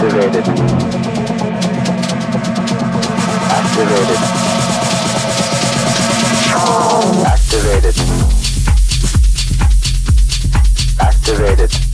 activated, activated, activated, activated. activated.